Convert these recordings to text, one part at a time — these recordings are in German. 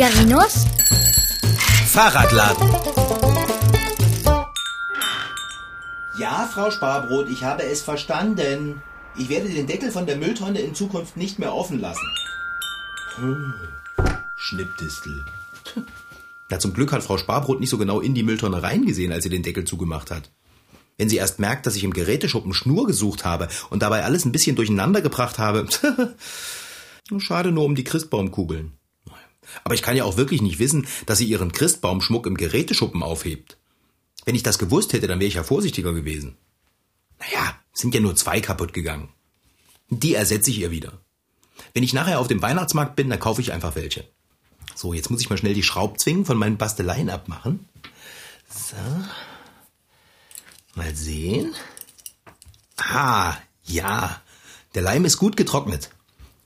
Figarinos Fahrradladen. Ja, Frau Sparbrot, ich habe es verstanden. Ich werde den Deckel von der Mülltonne in Zukunft nicht mehr offen lassen. Hm. Schnippdistel. Na, zum Glück hat Frau Sparbrot nicht so genau in die Mülltonne reingesehen, als sie den Deckel zugemacht hat. Wenn sie erst merkt, dass ich im Geräteschuppen Schnur gesucht habe und dabei alles ein bisschen durcheinander gebracht habe. Schade nur um die Christbaumkugeln. Aber ich kann ja auch wirklich nicht wissen, dass sie ihren Christbaumschmuck im Geräteschuppen aufhebt. Wenn ich das gewusst hätte, dann wäre ich ja vorsichtiger gewesen. Naja, sind ja nur zwei kaputt gegangen. Die ersetze ich ihr wieder. Wenn ich nachher auf dem Weihnachtsmarkt bin, dann kaufe ich einfach welche. So, jetzt muss ich mal schnell die Schraubzwingen von meinen Basteleien abmachen. So. Mal sehen. Ah, ja. Der Leim ist gut getrocknet.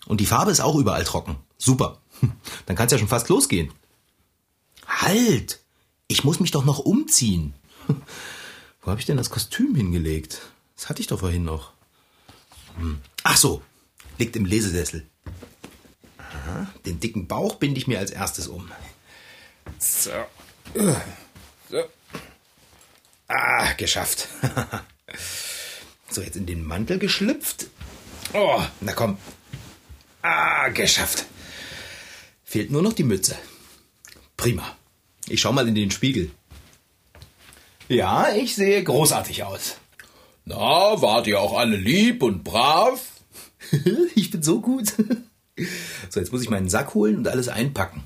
Und die Farbe ist auch überall trocken. Super. Dann kann es ja schon fast losgehen. Halt! Ich muss mich doch noch umziehen. Wo habe ich denn das Kostüm hingelegt? Das hatte ich doch vorhin noch. Hm. Ach so, liegt im Lesesessel. Den dicken Bauch binde ich mir als erstes um. So. So. Ah, geschafft. so, jetzt in den Mantel geschlüpft. Oh, na komm. Ah, geschafft. Fehlt nur noch die Mütze. Prima. Ich schau mal in den Spiegel. Ja, ich sehe großartig aus. Na, wart ihr auch alle lieb und brav? ich bin so gut. so, jetzt muss ich meinen Sack holen und alles einpacken.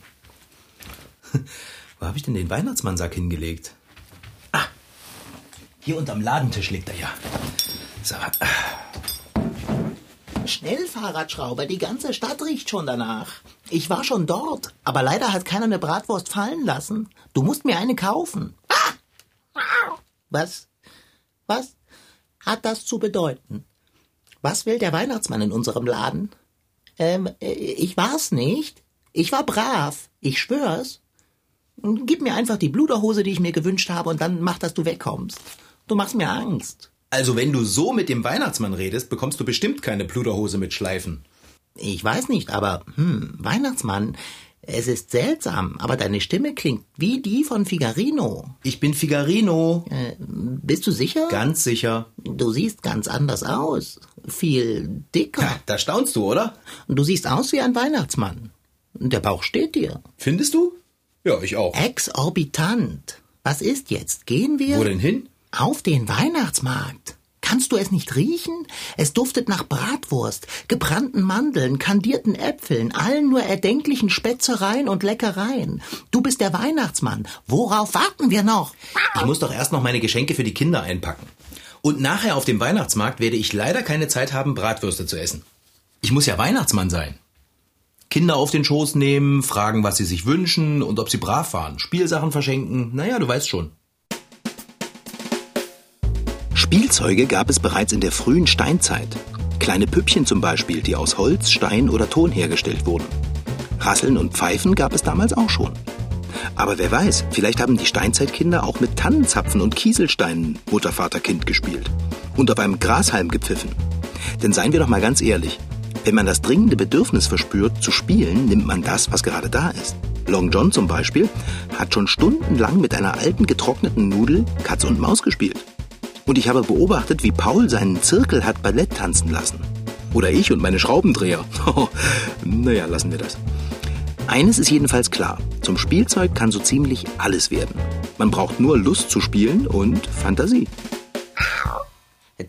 Wo habe ich denn den Weihnachtsmannsack hingelegt? Ah, hier unterm Ladentisch liegt er ja. So. Schnell, Fahrradschrauber, die ganze Stadt riecht schon danach. Ich war schon dort, aber leider hat keiner eine Bratwurst fallen lassen. Du musst mir eine kaufen. Was? Was hat das zu bedeuten? Was will der Weihnachtsmann in unserem Laden? Ähm, äh, ich war's nicht. Ich war brav. Ich schwör's. Gib mir einfach die Bluderhose, die ich mir gewünscht habe, und dann mach, dass du wegkommst. Du machst mir Angst. Also wenn du so mit dem Weihnachtsmann redest, bekommst du bestimmt keine Pluderhose mit Schleifen. Ich weiß nicht, aber hm, Weihnachtsmann, es ist seltsam, aber deine Stimme klingt wie die von Figarino. Ich bin Figarino. Äh, bist du sicher? Ganz sicher. Du siehst ganz anders aus. Viel dicker. Ja, da staunst du, oder? Du siehst aus wie ein Weihnachtsmann. Der Bauch steht dir. Findest du? Ja, ich auch. Exorbitant. Was ist jetzt? Gehen wir? Wo denn hin? Auf den Weihnachtsmarkt. Kannst du es nicht riechen? Es duftet nach Bratwurst, gebrannten Mandeln, kandierten Äpfeln, allen nur erdenklichen Spätzereien und Leckereien. Du bist der Weihnachtsmann. Worauf warten wir noch? Ich muss doch erst noch meine Geschenke für die Kinder einpacken. Und nachher auf dem Weihnachtsmarkt werde ich leider keine Zeit haben, Bratwürste zu essen. Ich muss ja Weihnachtsmann sein. Kinder auf den Schoß nehmen, fragen, was sie sich wünschen und ob sie brav waren, Spielsachen verschenken, naja, du weißt schon. Spielzeuge gab es bereits in der frühen Steinzeit. Kleine Püppchen zum Beispiel, die aus Holz, Stein oder Ton hergestellt wurden. Rasseln und Pfeifen gab es damals auch schon. Aber wer weiß, vielleicht haben die Steinzeitkinder auch mit Tannenzapfen und Kieselsteinen Mutter, Vater, Kind gespielt. Und auf einem Grashalm gepfiffen. Denn seien wir doch mal ganz ehrlich, wenn man das dringende Bedürfnis verspürt, zu spielen, nimmt man das, was gerade da ist. Long John zum Beispiel hat schon stundenlang mit einer alten getrockneten Nudel Katz und Maus gespielt. Und ich habe beobachtet, wie Paul seinen Zirkel hat Ballett tanzen lassen. Oder ich und meine Schraubendreher. naja, lassen wir das. Eines ist jedenfalls klar. Zum Spielzeug kann so ziemlich alles werden. Man braucht nur Lust zu spielen und Fantasie.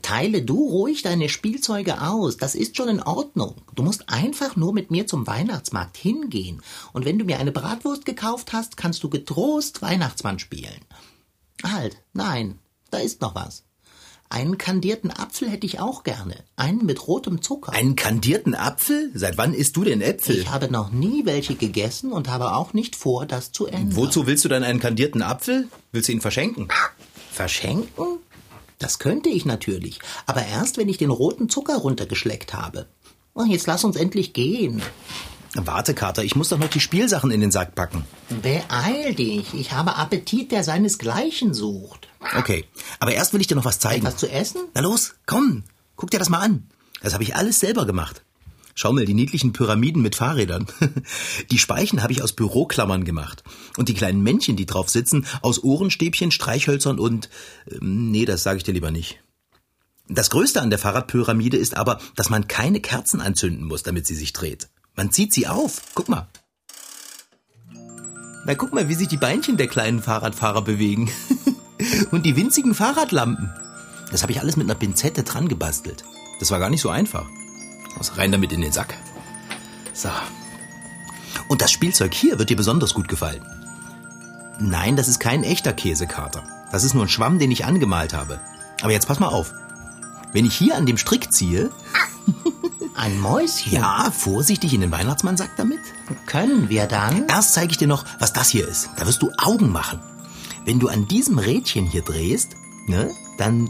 Teile du ruhig deine Spielzeuge aus. Das ist schon in Ordnung. Du musst einfach nur mit mir zum Weihnachtsmarkt hingehen. Und wenn du mir eine Bratwurst gekauft hast, kannst du getrost Weihnachtsmann spielen. Halt, nein, da ist noch was. Einen kandierten Apfel hätte ich auch gerne. Einen mit rotem Zucker. Einen kandierten Apfel? Seit wann isst du denn Äpfel? Ich habe noch nie welche gegessen und habe auch nicht vor, das zu ändern. Wozu willst du dann einen kandierten Apfel? Willst du ihn verschenken? Verschenken? Das könnte ich natürlich. Aber erst, wenn ich den roten Zucker runtergeschleckt habe. Oh, jetzt lass uns endlich gehen. Warte, Kater, ich muss doch noch die Spielsachen in den Sack packen. Beeil dich. Ich habe Appetit, der seinesgleichen sucht. Okay, aber erst will ich dir noch was zeigen. Etwas zu essen? Na los, komm, guck dir das mal an. Das habe ich alles selber gemacht. Schau mal, die niedlichen Pyramiden mit Fahrrädern. Die Speichen habe ich aus Büroklammern gemacht. Und die kleinen Männchen, die drauf sitzen, aus Ohrenstäbchen, Streichhölzern und... Ähm, nee, das sage ich dir lieber nicht. Das Größte an der Fahrradpyramide ist aber, dass man keine Kerzen anzünden muss, damit sie sich dreht. Man zieht sie auf. Guck mal. Na, guck mal, wie sich die Beinchen der kleinen Fahrradfahrer bewegen. Und die winzigen Fahrradlampen. Das habe ich alles mit einer Pinzette dran gebastelt. Das war gar nicht so einfach. Also rein damit in den Sack. So. Und das Spielzeug hier wird dir besonders gut gefallen. Nein, das ist kein echter Käsekater. Das ist nur ein Schwamm, den ich angemalt habe. Aber jetzt pass mal auf. Wenn ich hier an dem Strick ziehe. Ein Mäuschen? Ja, vorsichtig in den Weihnachtsmannsack damit. Können wir dann? Erst zeige ich dir noch, was das hier ist. Da wirst du Augen machen. Wenn du an diesem Rädchen hier drehst, ne, dann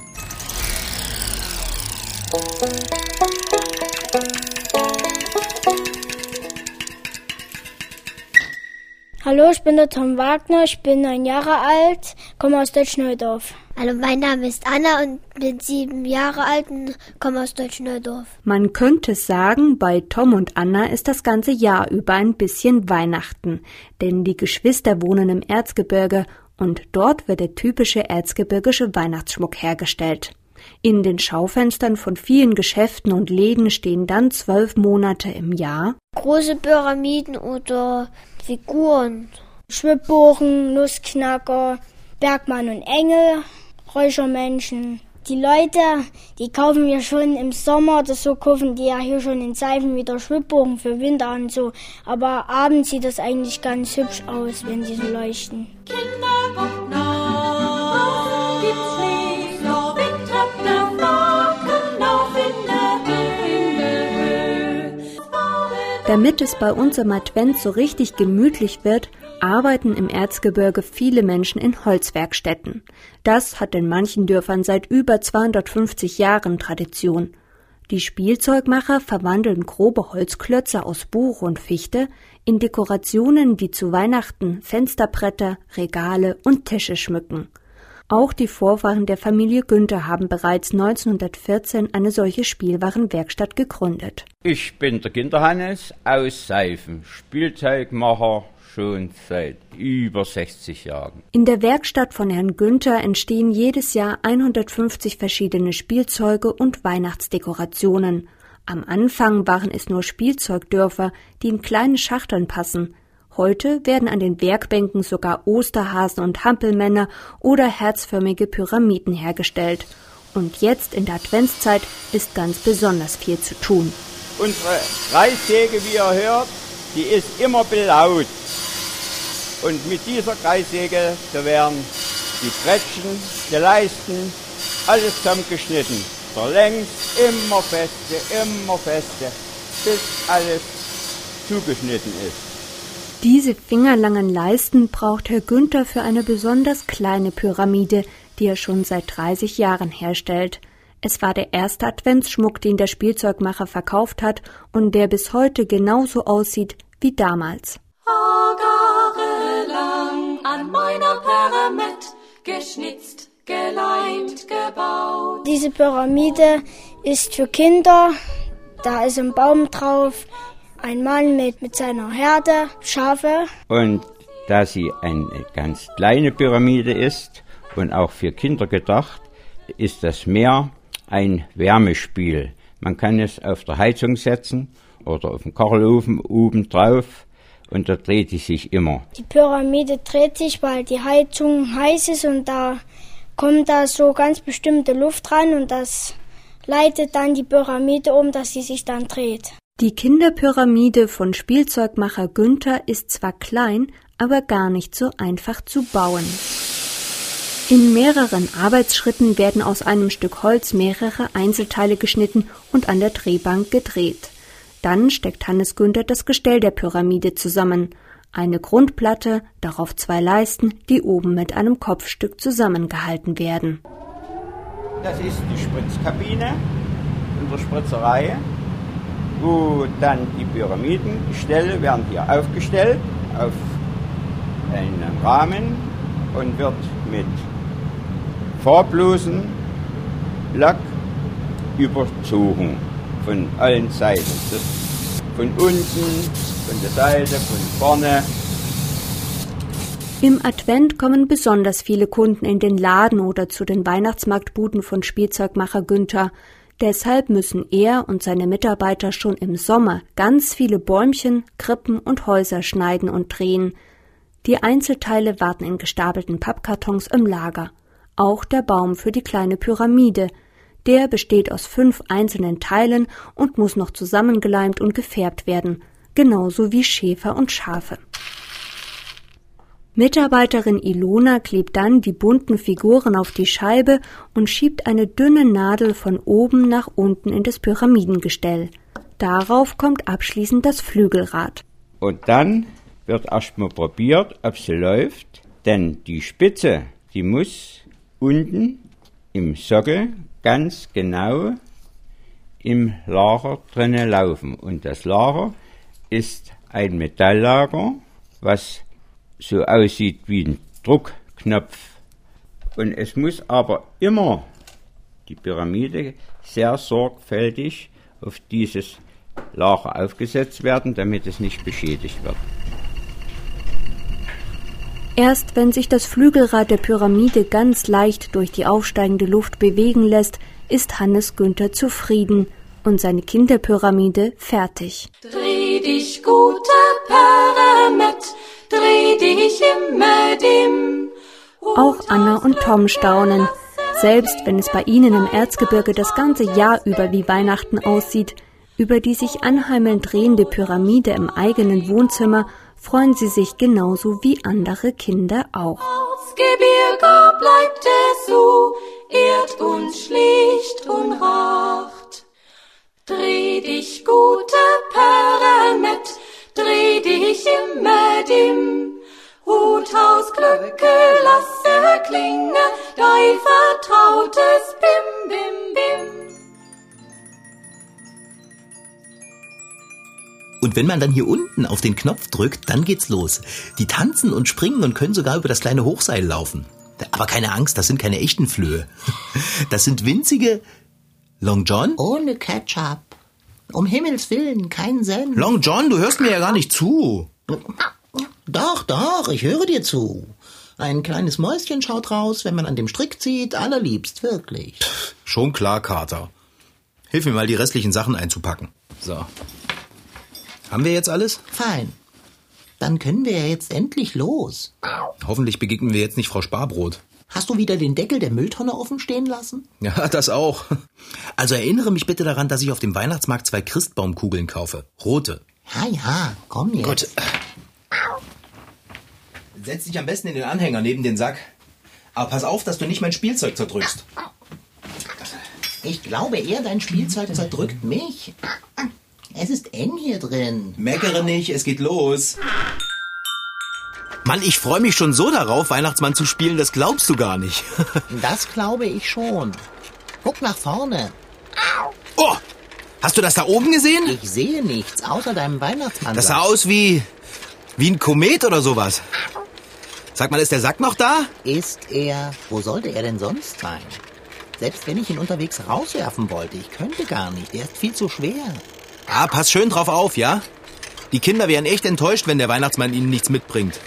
Hallo, ich bin der Tom Wagner, ich bin neun Jahre alt, komme aus Deutsch-Neudorf. Hallo, mein Name ist Anna und bin sieben Jahre alt und komme aus Deutsch-Neudorf. Man könnte sagen, bei Tom und Anna ist das ganze Jahr über ein bisschen Weihnachten, denn die Geschwister wohnen im Erzgebirge und dort wird der typische erzgebirgische Weihnachtsschmuck hergestellt. In den Schaufenstern von vielen Geschäften und Läden stehen dann zwölf Monate im Jahr Große Pyramiden oder Figuren. Schwibbogen, Nussknacker, Bergmann und Engel, Räuchermenschen. Die Leute, die kaufen ja schon im Sommer oder so, kaufen die ja hier schon in Seifen wieder Schwibbogen für Winter und so. Aber abends sieht das eigentlich ganz hübsch aus, wenn die so leuchten. Kinder, kommt nach, gibt's Schnee, in der Höhe. Damit es bei uns im Advent so richtig gemütlich wird, arbeiten im Erzgebirge viele Menschen in Holzwerkstätten. Das hat in manchen Dörfern seit über 250 Jahren Tradition. Die Spielzeugmacher verwandeln grobe Holzklötze aus Buch und Fichte in Dekorationen, die zu Weihnachten Fensterbretter, Regale und Tische schmücken. Auch die Vorfahren der Familie Günther haben bereits 1914 eine solche Spielwarenwerkstatt gegründet. Ich bin der Kinderhannes aus Seifen, Spielzeugmacher schon seit über 60 Jahren. In der Werkstatt von Herrn Günther entstehen jedes Jahr 150 verschiedene Spielzeuge und Weihnachtsdekorationen. Am Anfang waren es nur Spielzeugdörfer, die in kleine Schachteln passen. Heute werden an den Werkbänken sogar Osterhasen und Hampelmänner oder herzförmige Pyramiden hergestellt. Und jetzt in der Adventszeit ist ganz besonders viel zu tun. Unsere Kreissäge, wie ihr hört, die ist immer belaut. Und mit dieser Kreissäge, da werden die Brettchen, die Leisten, alles zusammengeschnitten. Der längs immer feste, immer feste, bis alles zugeschnitten ist. Diese fingerlangen Leisten braucht Herr Günther für eine besonders kleine Pyramide, die er schon seit 30 Jahren herstellt. Es war der erste Adventsschmuck, den der Spielzeugmacher verkauft hat und der bis heute genauso aussieht wie damals. Jahre lang an meiner Pyramid geschnitzt, geleimt, gebaut. Diese Pyramide ist für Kinder. Da ist ein Baum drauf, ein Mann mit, mit seiner Herde, Schafe. Und da sie eine ganz kleine Pyramide ist und auch für Kinder gedacht, ist das mehr ein Wärmespiel. Man kann es auf der Heizung setzen oder auf dem Kachelofen oben drauf und da dreht es sich immer. Die Pyramide dreht sich, weil die Heizung heiß ist und da kommt da so ganz bestimmte Luft ran und das leitet dann die Pyramide um, dass sie sich dann dreht. Die Kinderpyramide von Spielzeugmacher Günther ist zwar klein, aber gar nicht so einfach zu bauen. In mehreren Arbeitsschritten werden aus einem Stück Holz mehrere Einzelteile geschnitten und an der Drehbank gedreht. Dann steckt Hannes Günther das Gestell der Pyramide zusammen. Eine Grundplatte, darauf zwei Leisten, die oben mit einem Kopfstück zusammengehalten werden. Das ist die Spritzkabine in der Spritzerei, wo dann die Pyramidengestelle werden hier aufgestellt auf einen Rahmen und wird mit farblosen Lack überzogen von allen Seiten. Das von unten, von der Seite, von vorne. Im Advent kommen besonders viele Kunden in den Laden oder zu den Weihnachtsmarktbuden von Spielzeugmacher Günther. Deshalb müssen er und seine Mitarbeiter schon im Sommer ganz viele Bäumchen, Krippen und Häuser schneiden und drehen. Die Einzelteile warten in gestapelten Pappkartons im Lager. Auch der Baum für die kleine Pyramide. Der besteht aus fünf einzelnen Teilen und muss noch zusammengeleimt und gefärbt werden, genauso wie Schäfer und Schafe. Mitarbeiterin Ilona klebt dann die bunten Figuren auf die Scheibe und schiebt eine dünne Nadel von oben nach unten in das Pyramidengestell. Darauf kommt abschließend das Flügelrad. Und dann wird erstmal probiert, ob sie läuft, denn die Spitze, die muss unten im Sockel ganz genau im Lager drinnen laufen. Und das Lager ist ein Metalllager, was so aussieht wie ein Druckknopf. Und es muss aber immer die Pyramide sehr sorgfältig auf dieses Lager aufgesetzt werden, damit es nicht beschädigt wird. Erst wenn sich das Flügelrad der Pyramide ganz leicht durch die aufsteigende Luft bewegen lässt, ist Hannes Günther zufrieden und seine Kinderpyramide fertig. Dreh dich, guter Pyramid, dreh dich immer dem. Auch Anna und Tom staunen. Selbst wenn es bei ihnen im Erzgebirge das ganze Jahr über wie Weihnachten aussieht, über die sich anheimelnd drehende Pyramide im eigenen Wohnzimmer freuen sie sich genauso wie andere Kinder auch. Aus Gebirge bleibt es so, ehrt uns schlicht und racht. Dreh dich, guter Pyramid, dreh dich immer dem. Huthaus Glöcke lasse klinge, dein vertrautes Bim, Bim, Bim. Und wenn man dann hier unten auf den Knopf drückt, dann geht's los. Die tanzen und springen und können sogar über das kleine Hochseil laufen. Aber keine Angst, das sind keine echten Flöhe. Das sind winzige Long John? Ohne Ketchup. Um Himmels Willen, kein Senf. Long John, du hörst mir ja gar nicht zu. Doch, doch, ich höre dir zu. Ein kleines Mäuschen schaut raus, wenn man an dem Strick zieht, allerliebst, wirklich. Schon klar, Kater. Hilf mir mal, die restlichen Sachen einzupacken. So. Haben wir jetzt alles? Fein. Dann können wir ja jetzt endlich los. Hoffentlich begegnen wir jetzt nicht Frau Sparbrot. Hast du wieder den Deckel der Mülltonne offen stehen lassen? Ja, das auch. Also erinnere mich bitte daran, dass ich auf dem Weihnachtsmarkt zwei Christbaumkugeln kaufe. Rote. Ja, ja, komm jetzt. Gut. Setz dich am besten in den Anhänger neben den Sack. Aber pass auf, dass du nicht mein Spielzeug zerdrückst. Ich glaube eher, dein Spielzeug zerdrückt mich. Es ist eng hier drin. Meckere nicht, es geht los. Mann, ich freue mich schon so darauf, Weihnachtsmann zu spielen, das glaubst du gar nicht. Das glaube ich schon. Guck nach vorne. Oh, hast du das da oben gesehen? Ich sehe nichts außer deinem Weihnachtsmann. Das sah aus wie wie ein Komet oder sowas. Sag mal, ist der Sack noch da? Ist er. Wo sollte er denn sonst sein? Selbst wenn ich ihn unterwegs rauswerfen wollte, ich könnte gar nicht. Er ist viel zu schwer. Ah, pass schön drauf auf, ja? Die Kinder wären echt enttäuscht, wenn der Weihnachtsmann ihnen nichts mitbringt.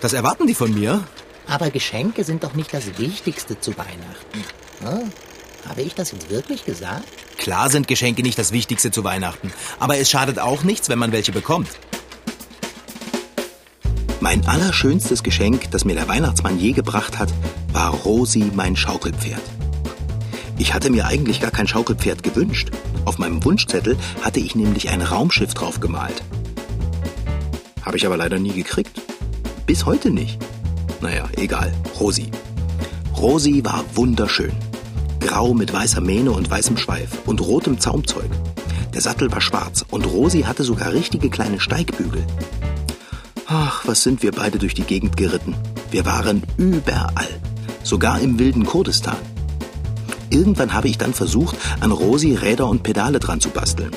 Das erwarten die von mir. Aber Geschenke sind doch nicht das Wichtigste zu Weihnachten. Hm? Habe ich das jetzt wirklich gesagt? Klar sind Geschenke nicht das Wichtigste zu Weihnachten, aber es schadet auch nichts, wenn man welche bekommt. Mein allerschönstes Geschenk, das mir der Weihnachtsmann je gebracht hat, war Rosi, mein Schaukelpferd. Ich hatte mir eigentlich gar kein Schaukelpferd gewünscht. Auf meinem Wunschzettel hatte ich nämlich ein Raumschiff drauf gemalt. Habe ich aber leider nie gekriegt. Bis heute nicht. Naja, egal. Rosi. Rosi war wunderschön. Grau mit weißer Mähne und weißem Schweif und rotem Zaumzeug. Der Sattel war schwarz und Rosi hatte sogar richtige kleine Steigbügel. Ach, was sind wir beide durch die Gegend geritten. Wir waren überall. Sogar im wilden Kurdistan. Irgendwann habe ich dann versucht, an Rosi Räder und Pedale dran zu basteln.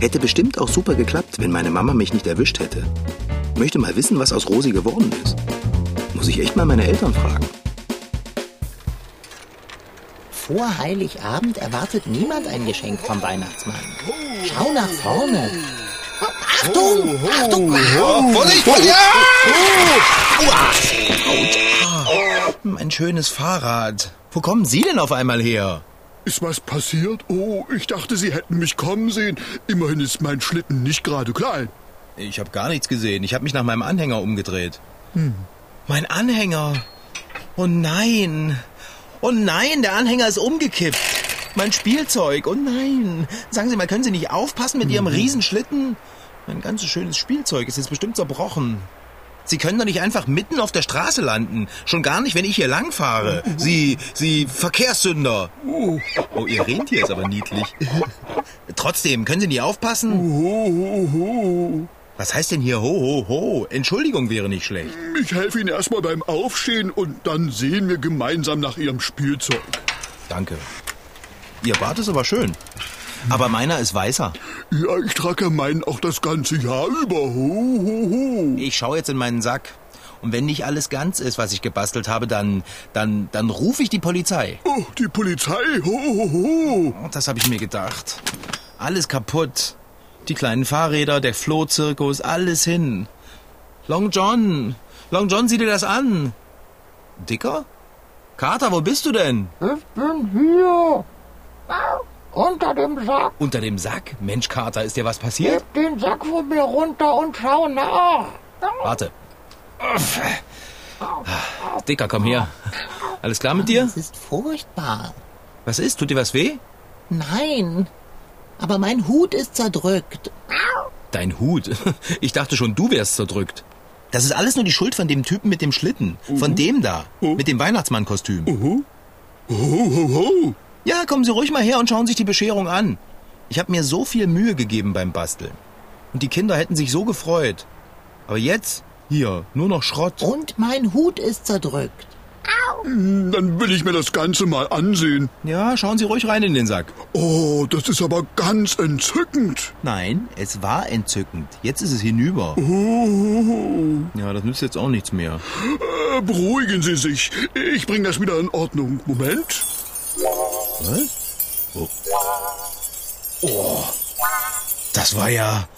Hätte bestimmt auch super geklappt, wenn meine Mama mich nicht erwischt hätte. Möchte mal wissen, was aus Rosi geworden ist. Muss ich echt mal meine Eltern fragen. Vor Heiligabend erwartet niemand ein Geschenk vom Weihnachtsmann. Schau nach vorne. Achtung! Achtung! Vorsicht, Vorsicht! Ja! Mein schönes Fahrrad. Wo kommen Sie denn auf einmal her? Ist was passiert? Oh, ich dachte, Sie hätten mich kommen sehen. Immerhin ist mein Schlitten nicht gerade klein. Ich habe gar nichts gesehen. Ich habe mich nach meinem Anhänger umgedreht. Mein Anhänger. Oh nein. Oh nein, der Anhänger ist umgekippt. Mein Spielzeug. Oh nein. Sagen Sie mal, können Sie nicht aufpassen mit Ihrem Riesenschlitten? Mein ganzes schönes Spielzeug ist jetzt bestimmt zerbrochen. Sie können doch nicht einfach mitten auf der Straße landen. Schon gar nicht, wenn ich hier langfahre. Sie, Sie Verkehrssünder. Oh, Ihr Rentier ist aber niedlich. Trotzdem, können Sie nicht aufpassen? Was heißt denn hier ho, ho, ho? Entschuldigung wäre nicht schlecht. Ich helfe Ihnen erstmal beim Aufstehen und dann sehen wir gemeinsam nach Ihrem Spielzeug. Danke. Ihr Bart ist aber schön. Aber meiner ist weißer. Ja, ich trage meinen auch das ganze Jahr über. Ho, ho, ho. Ich schaue jetzt in meinen Sack. Und wenn nicht alles ganz ist, was ich gebastelt habe, dann, dann, dann rufe ich die Polizei. Oh, die Polizei. Ho, ho, ho. Oh, Das habe ich mir gedacht. Alles kaputt. Die kleinen Fahrräder, der Flohzirkus, alles hin. Long John, Long John, sieh dir das an. Dicker? Carter, wo bist du denn? Ich bin hier. Unter dem Sack. Unter dem Sack? Mensch, Carter, ist dir was passiert? Heb den Sack von mir runter und schau nach. Warte. Dicker, komm her. Alles klar mit dir? Das ist furchtbar. Was ist? Tut dir was weh? Nein. Aber mein Hut ist zerdrückt. Dein Hut. Ich dachte schon, du wärst zerdrückt. Das ist alles nur die Schuld von dem Typen mit dem Schlitten. Von dem da. Mit dem Weihnachtsmannkostüm. Ho, ho, ho. Ja, kommen Sie ruhig mal her und schauen sich die Bescherung an. Ich habe mir so viel Mühe gegeben beim Basteln. Und die Kinder hätten sich so gefreut. Aber jetzt, hier, nur noch Schrott. Und mein Hut ist zerdrückt. Dann will ich mir das Ganze mal ansehen. Ja, schauen Sie ruhig rein in den Sack. Oh, das ist aber ganz entzückend. Nein, es war entzückend. Jetzt ist es hinüber. Ho. Ja, das nützt jetzt auch nichts mehr. Äh, beruhigen Sie sich. Ich bringe das wieder in Ordnung. Moment. Was? Oh. oh. Das war ja.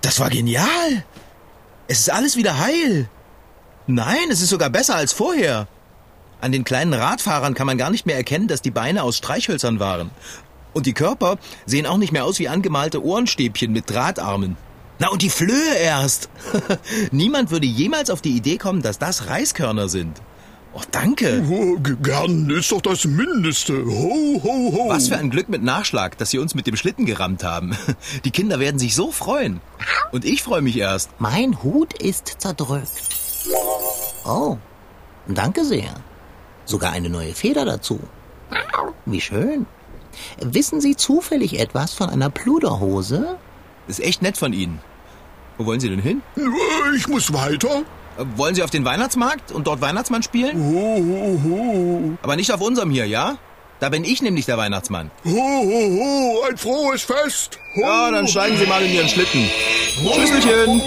Das war genial. Es ist alles wieder heil. Nein, es ist sogar besser als vorher. An den kleinen Radfahrern kann man gar nicht mehr erkennen, dass die Beine aus Streichhölzern waren. Und die Körper sehen auch nicht mehr aus wie angemalte Ohrenstäbchen mit Drahtarmen. Na und die Flöhe erst. Niemand würde jemals auf die Idee kommen, dass das Reiskörner sind. Oh, danke. Oh, gern ist doch das Mindeste. Ho, ho, ho. Was für ein Glück mit Nachschlag, dass Sie uns mit dem Schlitten gerammt haben. Die Kinder werden sich so freuen. Und ich freue mich erst. Mein Hut ist zerdrückt. Oh, danke sehr. Sogar eine neue Feder dazu. Wie schön. Wissen Sie zufällig etwas von einer Pluderhose? Ist echt nett von Ihnen. Wo wollen Sie denn hin? Ich muss weiter. Wollen Sie auf den Weihnachtsmarkt und dort Weihnachtsmann spielen? Ho, ho, ho. Aber nicht auf unserem hier, ja? Da bin ich nämlich der Weihnachtsmann. Ho, ho, ho. Ein frohes Fest. Ho. Ja, dann steigen Sie mal in Ihren Schlitten. Tschüsselchen.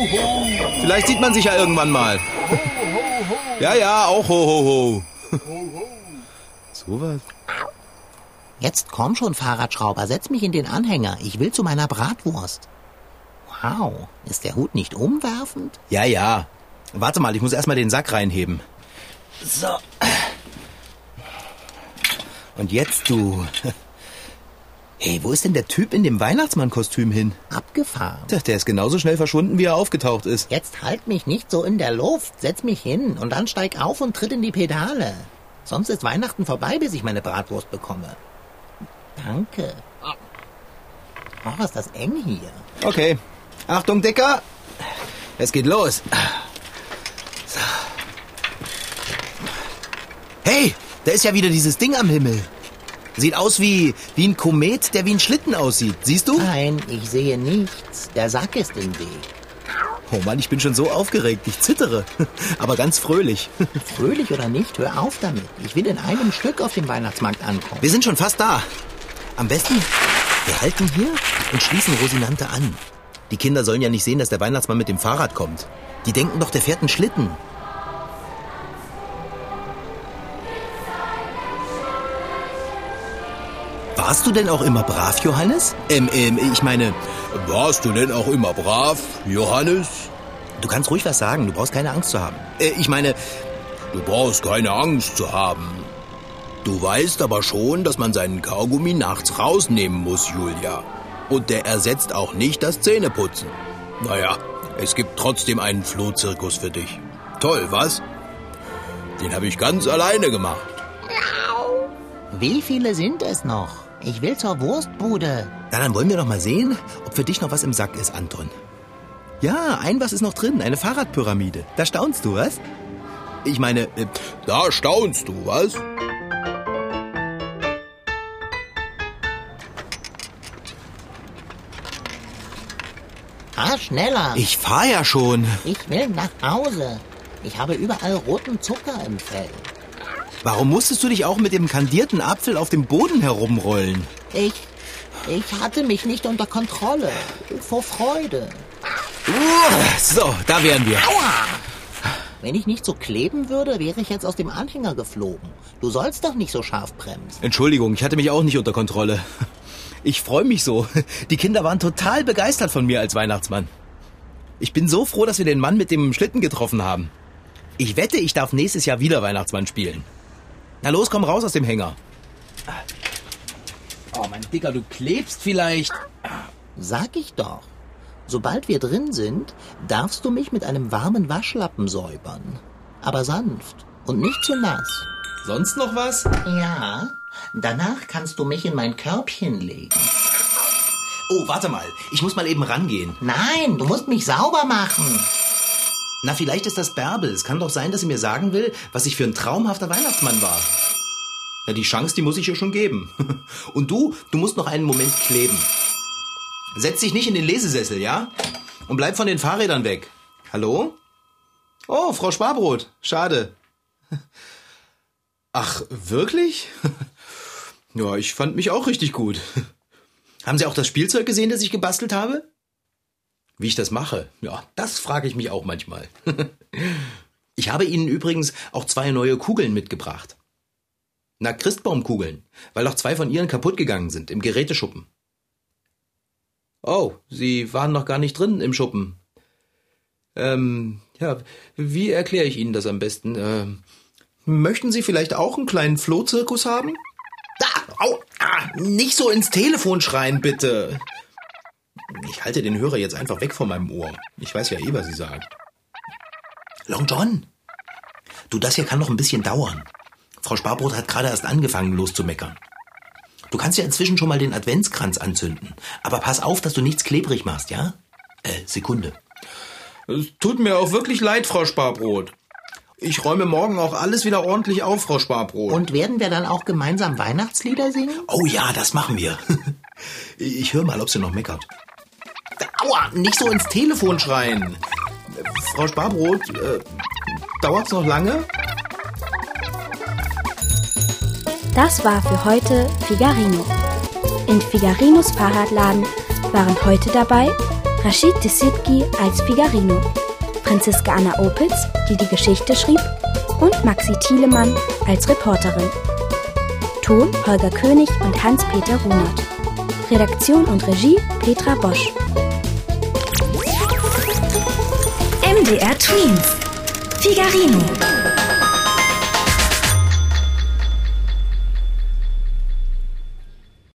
Vielleicht sieht man sich ja irgendwann mal. Ja, ja, auch ho, ho, ho. So was? Jetzt komm schon, Fahrradschrauber, setz mich in den Anhänger. Ich will zu meiner Bratwurst. Wow, ist der Hut nicht umwerfend? Ja, ja. Warte mal, ich muss erstmal den Sack reinheben. So. Und jetzt du. Hey, wo ist denn der Typ in dem Weihnachtsmannkostüm hin? Abgefahren. Tja, Der ist genauso schnell verschwunden, wie er aufgetaucht ist. Jetzt halt mich nicht so in der Luft. Setz mich hin und dann steig auf und tritt in die Pedale. Sonst ist Weihnachten vorbei, bis ich meine Bratwurst bekomme. Danke. Oh, ist das eng hier. Okay. Achtung, Dicker. Es geht los. So. Hey, da ist ja wieder dieses Ding am Himmel. Sieht aus wie, wie ein Komet, der wie ein Schlitten aussieht. Siehst du? Nein, ich sehe nichts. Der Sack ist im Weg. Oh Mann, ich bin schon so aufgeregt. Ich zittere. Aber ganz fröhlich. Fröhlich oder nicht, hör auf damit. Ich will in einem Stück auf dem Weihnachtsmarkt ankommen. Wir sind schon fast da. Am besten, wir halten hier und schließen Rosinante an. Die Kinder sollen ja nicht sehen, dass der Weihnachtsmann mit dem Fahrrad kommt. Die denken doch, der fährt einen Schlitten. Warst du denn auch immer brav, Johannes? Ähm, ähm, ich meine, Warst du denn auch immer brav, Johannes? du kannst ruhig was sagen, du brauchst keine Angst zu haben. Äh, ich meine, Du brauchst keine Angst zu haben. Du weißt aber schon, dass man seinen Kaugummi nachts rausnehmen muss, Julia. Und der ersetzt auch nicht das Zähneputzen. Naja, es gibt trotzdem einen Flohzirkus für dich. Toll, was? Den habe ich ganz alleine gemacht. Wie viele sind es noch? Ich will zur Wurstbude. na, dann wollen wir doch mal sehen, ob für dich noch was im Sack ist, Anton. Ja, ein was ist noch drin, eine Fahrradpyramide. Da staunst du, was? Ich meine, äh, Da staunst du, was? Ah, schneller. ich fahr ja schon. Ich will nach Hause. Ich habe überall roten Zucker im Fell. Warum musstest du dich auch mit dem kandierten Apfel auf dem Boden herumrollen? Ich, ich hatte mich nicht unter Kontrolle. Vor Freude. So, da wären wir. Aua! Wenn ich nicht so kleben würde, wäre ich jetzt aus dem Anhänger geflogen. Du sollst doch nicht so scharf bremsen. Entschuldigung, ich hatte mich auch nicht unter Kontrolle. Ich freue mich so. Die Kinder waren total begeistert von mir als Weihnachtsmann. Ich bin so froh, dass wir den Mann mit dem Schlitten getroffen haben. Ich wette, ich darf nächstes Jahr wieder Weihnachtsmann spielen. Na los, komm raus aus dem Hänger. Oh, mein Dicker, du klebst vielleicht. Sag ich doch. Sobald wir drin sind, darfst du mich mit einem warmen Waschlappen säubern. Aber sanft und nicht zu nass. Sonst noch was? Ja, danach kannst du mich in mein Körbchen legen. Oh, warte mal. Ich muss mal eben rangehen. Nein, du musst mich sauber machen. Na, vielleicht ist das Bärbel. Es kann doch sein, dass sie mir sagen will, was ich für ein traumhafter Weihnachtsmann war. Na, die Chance, die muss ich ihr schon geben. Und du, du musst noch einen Moment kleben. Setz dich nicht in den Lesesessel, ja? Und bleib von den Fahrrädern weg. Hallo? Oh, Frau Sparbrot. Schade. Ach, wirklich? Ja, ich fand mich auch richtig gut. Haben Sie auch das Spielzeug gesehen, das ich gebastelt habe? Wie ich das mache? Ja, das frage ich mich auch manchmal. Ich habe Ihnen übrigens auch zwei neue Kugeln mitgebracht. Na, Christbaumkugeln, weil auch zwei von Ihren kaputt gegangen sind im Geräteschuppen. Oh, Sie waren noch gar nicht drin im Schuppen. Ähm, ja, wie erkläre ich Ihnen das am besten? Ähm, möchten Sie vielleicht auch einen kleinen Flohzirkus haben? Da, au, ah, nicht so ins Telefon schreien, bitte. Ich halte den Hörer jetzt einfach weg von meinem Ohr. Ich weiß ja eh, was Sie sagen. Long John, du, das hier kann noch ein bisschen dauern. Frau Sparbrot hat gerade erst angefangen loszumeckern. Du kannst ja inzwischen schon mal den Adventskranz anzünden. Aber pass auf, dass du nichts klebrig machst, ja? Äh, Sekunde. Es tut mir auch wirklich leid, Frau Sparbrot. Ich räume morgen auch alles wieder ordentlich auf, Frau Sparbrot. Und werden wir dann auch gemeinsam Weihnachtslieder singen? Oh ja, das machen wir. Ich höre mal, ob sie noch meckert. Aua, nicht so ins Telefon schreien. Frau Sparbrot, äh, dauert's noch lange? Das war für heute Figarino. In Figarinos Fahrradladen waren heute dabei Rashid Desitki als Figarino, Franziska Anna Opitz, die die Geschichte schrieb, und Maxi Thielemann als Reporterin. Ton Holger König und Hans-Peter Runert. Redaktion und Regie Petra Bosch. Twins. Figarino.